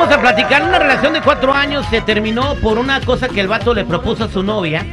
Vamos a platicar. Una relación de cuatro años se terminó por una cosa que el vato le propuso a su novia.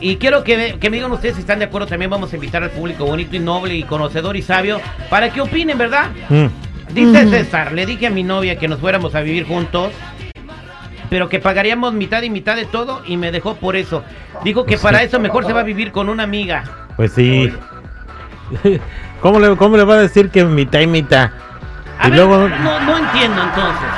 Y quiero que, me- que me digan ustedes si están de acuerdo. También vamos a invitar al público bonito y noble y conocedor y sabio para que opinen, ¿verdad? Mm. Dice César, le dije a mi novia que nos fuéramos a vivir juntos, pero que pagaríamos mitad y mitad de todo y me dejó por eso. Dijo que Pues para sí. eso mejor se va a vivir con una amiga. Pues sí. ¿Cómo le, ¿Cómo le va a decir que mitad y mitad? A y ver, luego. no, no entiendo entonces.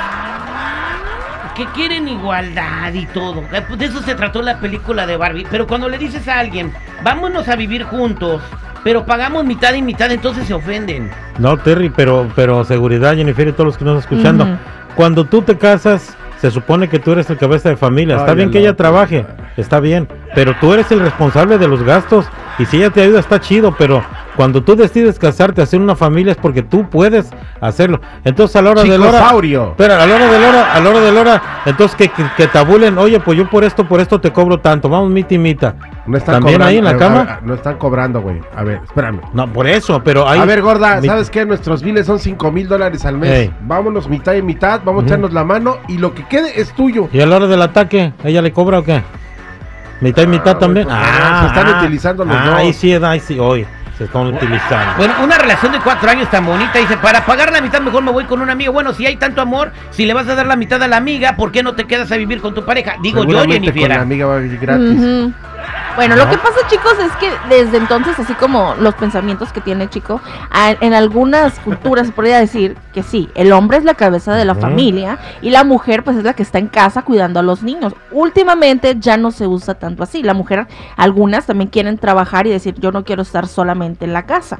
Que quieren igualdad y todo. Eh, pues De eso se trató la película de Barbie. Pero cuando le dices a alguien, vámonos a vivir juntos, pero pagamos mitad y mitad, entonces se ofenden. No, Terry, pero, pero seguridad, Jennifer y todos los que nos están escuchando. Cuando tú te casas, se supone que tú eres el cabeza de familia. Está bien que el ella trabaje, está bien, pero tú eres el responsable de los gastos. Y si ella te ayuda, está chido, pero cuando tú decides casarte, hacer una familia es porque tú puedes hacerlo. Entonces a la hora de la hora. A la hora de la hora, a la hora de la hora, entonces que, que, que tabulen, oye, pues yo por esto, por esto te cobro tanto, vamos mita y mita. No están ¿También cobrando, ahí en la a- cama? a- no están cobrando, güey. A ver, espérame. No, por eso, pero hay... a ver, gorda, ¿sabes qué? Nuestros biles son 5 mil dólares al mes. Vámonos mitad y mitad, vamos a echarnos la mano y lo que quede es tuyo. ¿Y a la hora del ataque, ella le cobra o qué? ¿Mitad y mitad Ah, también? pues, no, se están utilizando los ah, dos. Ahí sí, ahí sí, hoy se están utilizando. Bueno, una relación de cuatro años tan bonita. Dice, para pagar la mitad mejor me voy con una amiga. Bueno, si hay tanto amor, si le vas a dar la mitad a la amiga, ¿por qué no te quedas a vivir con tu pareja? Digo yo, Seguramente con la Jennifer. amiga va a vivir gratis. Bueno, lo que pasa, chicos, es que desde entonces, así como los pensamientos que tiene Chico, en algunas culturas se podría decir que sí, el hombre es la cabeza de la familia y la mujer pues es la que está en casa cuidando a los niños. Últimamente ya no se usa tanto así. La mujer, algunas también quieren trabajar y decir, yo no quiero estar solamente en la casa.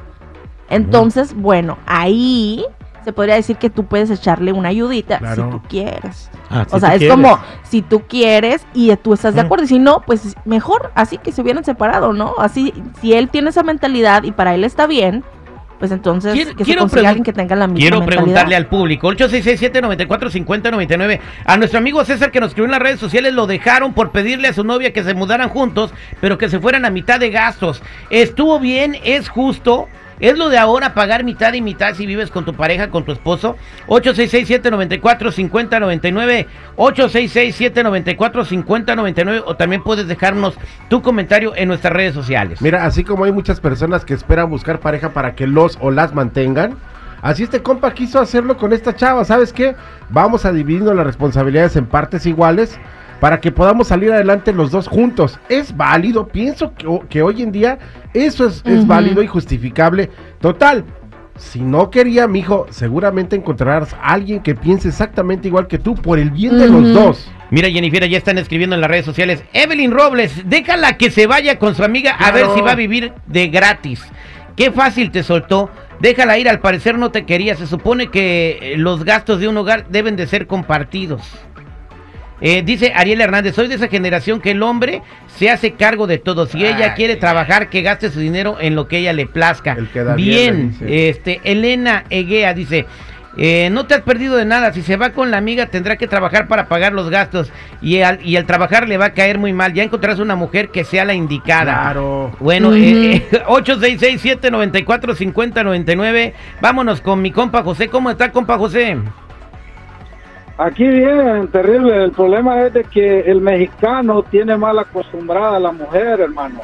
Entonces, bueno, ahí se podría decir que tú puedes echarle una ayudita Claro. si tú quieres. Ah, si O sea, es quieres. como si tú quieres y tú estás de acuerdo. Y si no, pues mejor así que se hubieran separado, ¿no? Así, si él tiene esa mentalidad y para él está bien, pues entonces Quiero- que se consiga alguien que tenga la misma Quiero mentalidad. preguntarle al público, 866-794-5099. A nuestro amigo César que nos escribió en las redes sociales lo dejaron por pedirle a su novia que se mudaran juntos, pero que se fueran a mitad de gastos. ¿Estuvo bien? ¿Es justo? ¿Es lo de ahora pagar mitad y mitad si vives con tu pareja, con tu esposo? 866-794-5099. 866-794-5099. O también puedes dejarnos tu comentario en nuestras redes sociales. Mira, así como hay muchas personas que esperan buscar pareja para que los o las mantengan, así este compa quiso hacerlo con esta chava. ¿Sabes qué? Vamos a dividirnos las responsabilidades en partes iguales para que podamos salir adelante los dos juntos. Es válido, pienso que, ho- que hoy en día eso es, válido y justificable. Total. Si no quería, mijo, seguramente encontrarás a alguien que piense exactamente igual que tú por el bien de los dos. Mira, Jennifer, ya están escribiendo en las redes sociales. Evelyn Robles, déjala que se vaya con su amiga a ver si va a vivir de gratis. Qué fácil te soltó. Déjala ir, al parecer no te quería. Se supone que eh, los gastos de un hogar deben de ser compartidos. Eh, dice Ariel Hernández, soy de esa generación que el hombre se hace cargo de todo. Si ella quiere trabajar, que gaste su dinero en lo que ella le plazca. El que da bien, bien, este, Elena Eguea dice, eh, no te has perdido de nada. Si se va con la amiga, tendrá que trabajar para pagar los gastos. Y al, y al trabajar le va a caer muy mal. Ya encontrarás una mujer que sea la indicada. Claro. Bueno, eh, eh, 866-794-5099. Vámonos con mi compa José. ¿Cómo está, compa José? Aquí bien, terrible. El problema es de que el mexicano tiene mal acostumbrada a la mujer, hermano.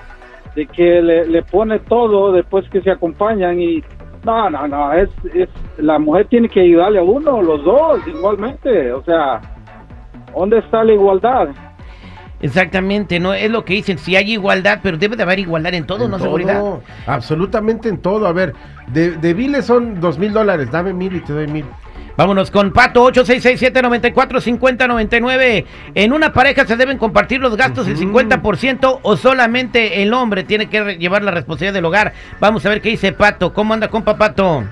De que le, le pone todo después que se acompañan y... No, no, no. Es, es, la mujer tiene que ayudarle a uno, los dos, igualmente. O sea, ¿dónde está la igualdad? Exactamente, no es lo que dicen. Si hay igualdad, pero debe de haber igualdad en todo, En ¿no? todo, Seguridad. Absolutamente en todo. A ver, de, de biles son dos mil dólares. Dame mil y te doy mil. Vámonos con Pato 8667-945099. ¿En una pareja se deben compartir los gastos el 50% o solamente el hombre tiene que llevar la responsabilidad del hogar? Vamos a ver qué dice Pato. ¿Cómo anda, compa Pato?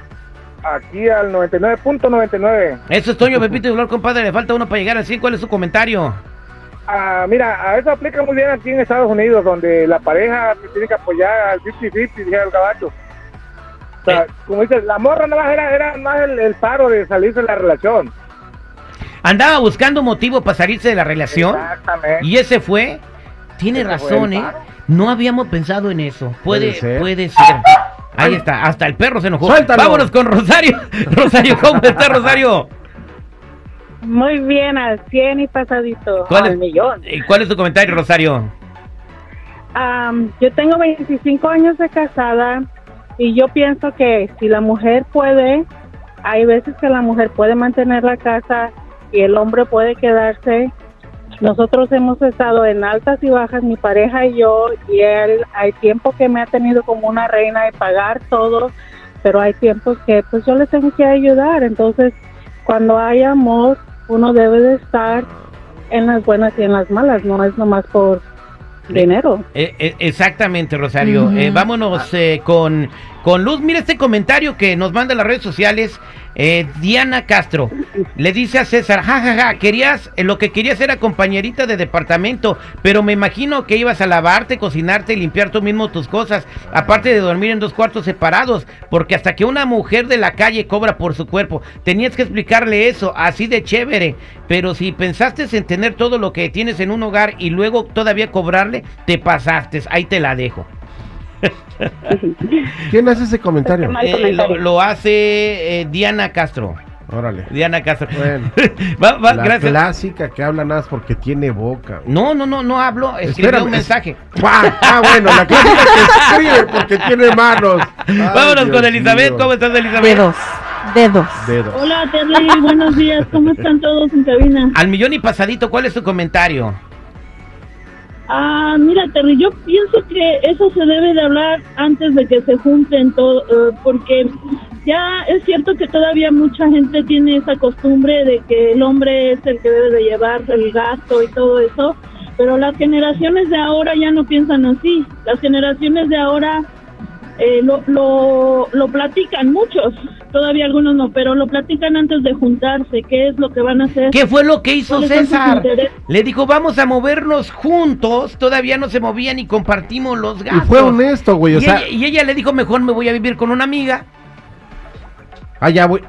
Aquí al 99.99. Eso es Toño Pepito y Dolor, compadre. Le falta uno para llegar al 100. ¿Cuál es su comentario? Ah, mira, a eso aplica muy bien aquí en Estados Unidos, donde la pareja se tiene que apoyar al 50-50, dijera el gabacho. O sea, Eh. como dices, la morra nada más era, era más el, el paro de salirse de la relación. Andaba buscando motivo para salirse de la relación. Exactamente. Y ese fue. Tiene Ese razón, ¿eh? No habíamos pensado en eso. Puede, Puede puede ser. ser. Ahí está. Hasta el perro se enojó. Suéltalo. Vámonos con Rosario. Rosario, ¿cómo está, Rosario? Muy bien, al 100 y pasadito, ¿Cuál al es- millón. Eh, ¿Cuál es tu comentario, Rosario? Am, yo tengo 25 años de casada y yo pienso que si la mujer puede, hay veces que la mujer puede mantener la casa y el hombre puede quedarse. Nosotros hemos estado en altas y bajas, mi pareja y yo, y él, hay tiempo que me ha tenido como una reina de pagar todo, pero hay tiempos que pues yo le tengo que ayudar. Entonces, cuando hay amor, uno debe de estar en las buenas y en las malas, no es nomás por dinero. Eh, eh, exactamente, Rosario. Eh, vámonos eh, con, con Luz. Mira este comentario que nos manda las redes sociales. Eh, Diana Castro le dice a César, jajaja, querías, eh, lo que querías era compañerita de departamento, pero me imagino que ibas a lavarte, cocinarte y limpiar tú mismo tus cosas, aparte de dormir en dos cuartos separados, porque hasta que una mujer de la calle cobra por su cuerpo, tenías que explicarle eso, así de chévere, pero si pensaste en tener todo lo que tienes en un hogar y luego todavía cobrarle, te pasaste, ahí te la dejo. ¿Quién hace ese comentario? Eh, lo, comentario. lo hace eh, Diana Castro. Órale. Diana Castro. Bueno. Va- va, La gracias. clásica que habla nada más porque tiene boca. No, no, no, no hablo. Escribí Espérame, un mensaje. Ah, ah, bueno, la clásica que escribe porque tiene manos. Ay, Vámonos Dios con Elizabeth. mío. ¿Cómo estás, Elizabeth? Dedos. Dedos. Dedos. Hola Terry, buenos días, ¿cómo están todos en cabina? Al millón y pasadito, ¿cuál es tu comentario? Ah, mira Terry, yo pienso que eso se debe de hablar antes de que se junten todo, eh, porque ya es cierto que todavía mucha gente tiene esa costumbre de que el hombre es el que debe de llevar el gasto y todo eso, pero las generaciones de ahora ya no piensan así, las generaciones de ahora eh, lo, lo, lo platican muchos, todavía algunos no, pero lo platican antes de juntarse, qué es lo que van a hacer. ¿Qué fue lo que hizo ¿Cuáles son sus César? Le dijo, vamos a movernos juntos. Todavía no se movían y compartimos los Y gastos. fue honesto, güey. O y, sea, ella, y ella le dijo, mejor me voy a vivir con una amiga. allá voy.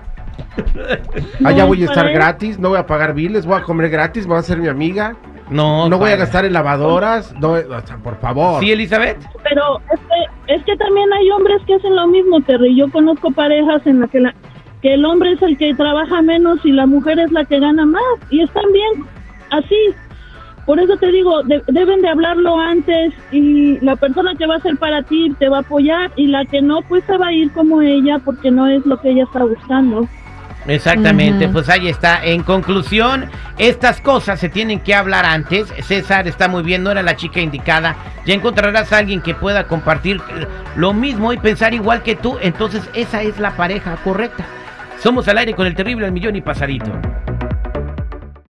Allá No, voy a estar él- gratis, no voy a pagar biles, voy a comer gratis, voy a ser mi amiga. No, No voy a gastar en lavadoras, no, o sea, por favor. ¿Sí, Elizabeth? Pero es que, es que también hay hombres que hacen lo mismo, Terry. Yo conozco parejas en las que, la, que el hombre es el que trabaja menos y la mujer es la que gana más. Y están bien así. Por eso te digo, de- deben de hablarlo antes y la persona que va a ser para ti te va a apoyar y la que no, pues se va a ir como ella porque no es lo que ella está buscando. Exactamente, pues ahí está. En conclusión, estas cosas se tienen que hablar antes. César está muy bien, no era la chica indicada. Ya encontrarás a alguien que pueda compartir lo mismo y pensar igual que tú. Entonces esa es la pareja correcta. Somos al aire con el terrible al millón y pasadito.